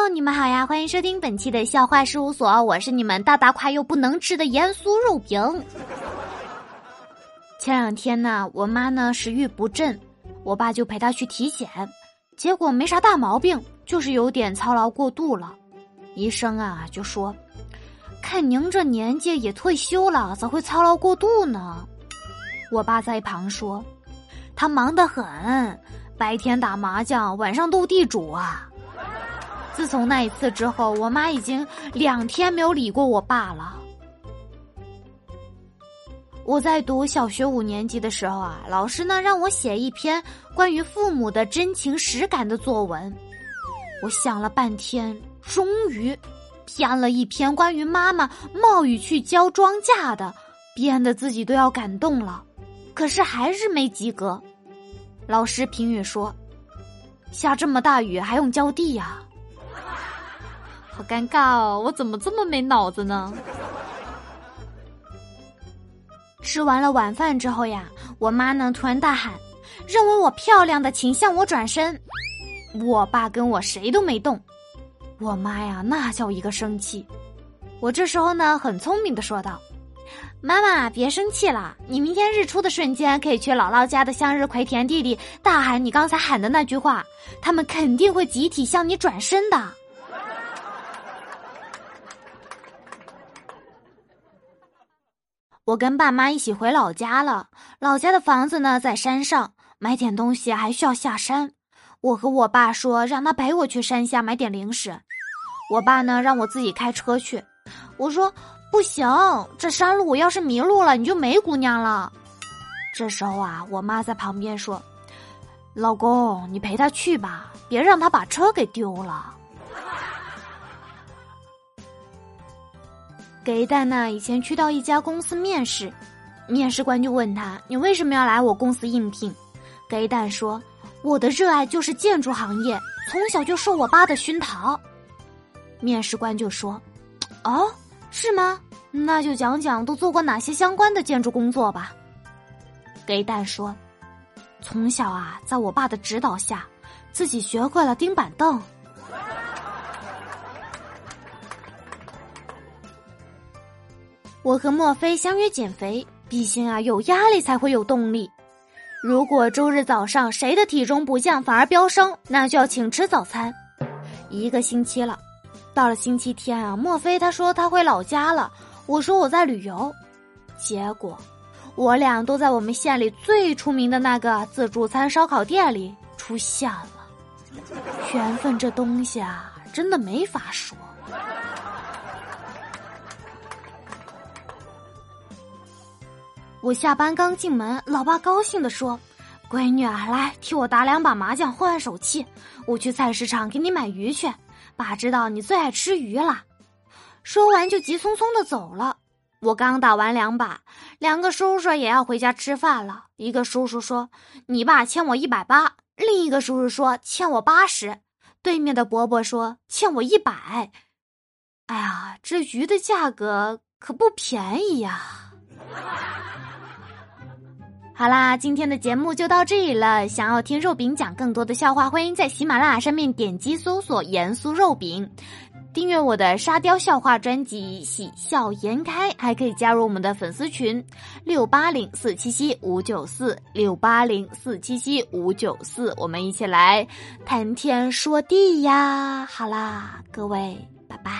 哦你们好呀，欢迎收听本期的笑话事务所，我是你们大大快又不能吃的盐酥肉饼。前两天呢，我妈呢食欲不振，我爸就陪她去体检，结果没啥大毛病，就是有点操劳过度了。医生啊就说，看您这年纪也退休了，咋会操劳过度呢？我爸在一旁说，他忙得很，白天打麻将，晚上斗地主啊。自从那一次之后，我妈已经两天没有理过我爸了。我在读小学五年级的时候啊，老师呢让我写一篇关于父母的真情实感的作文。我想了半天，终于编了一篇关于妈妈冒雨去浇庄稼的，编的自己都要感动了，可是还是没及格。老师评语说：“下这么大雨还用浇地呀？”好尴尬哦！我怎么这么没脑子呢？吃完了晚饭之后呀，我妈呢突然大喊：“认为我漂亮的，请向我转身。”我爸跟我谁都没动。我妈呀，那叫一个生气。我这时候呢，很聪明的说道：“妈妈，别生气了，你明天日出的瞬间可以去姥姥家的向日葵田地里大喊你刚才喊的那句话，他们肯定会集体向你转身的。”我跟爸妈一起回老家了，老家的房子呢在山上，买点东西还需要下山。我和我爸说让他陪我去山下买点零食，我爸呢让我自己开车去。我说不行，这山路我要是迷路了，你就没姑娘了。这时候啊，我妈在旁边说：“老公，你陪他去吧，别让他把车给丢了。”给蛋呢，以前去到一家公司面试，面试官就问他：“你为什么要来我公司应聘？”给蛋说：“我的热爱就是建筑行业，从小就受我爸的熏陶。”面试官就说：“哦，是吗？那就讲讲都做过哪些相关的建筑工作吧。”给蛋说：“从小啊，在我爸的指导下，自己学会了钉板凳。”我和莫非相约减肥，毕竟啊有压力才会有动力。如果周日早上谁的体重不降反而飙升，那就要请吃早餐。一个星期了，到了星期天啊，莫非他说他回老家了，我说我在旅游，结果我俩都在我们县里最出名的那个自助餐烧烤店里出现了。缘分这东西啊，真的没法说。我下班刚进门，老爸高兴的说：“闺女啊，来替我打两把麻将，换换手气。我去菜市场给你买鱼去。爸知道你最爱吃鱼了。”说完就急匆匆的走了。我刚打完两把，两个叔叔也要回家吃饭了。一个叔叔说：“你爸欠我一百八。”另一个叔叔说：“欠我八十。”对面的伯伯说：“欠我一百。”哎呀，这鱼的价格可不便宜呀。好啦，今天的节目就到这里了。想要听肉饼讲更多的笑话，欢迎在喜马拉雅上面点击搜索“严肃肉饼”，订阅我的沙雕笑话专辑《喜笑颜开》，还可以加入我们的粉丝群六八零四七七五九四六八零四七七五九四，我们一起来谈天说地呀！好啦，各位。拜拜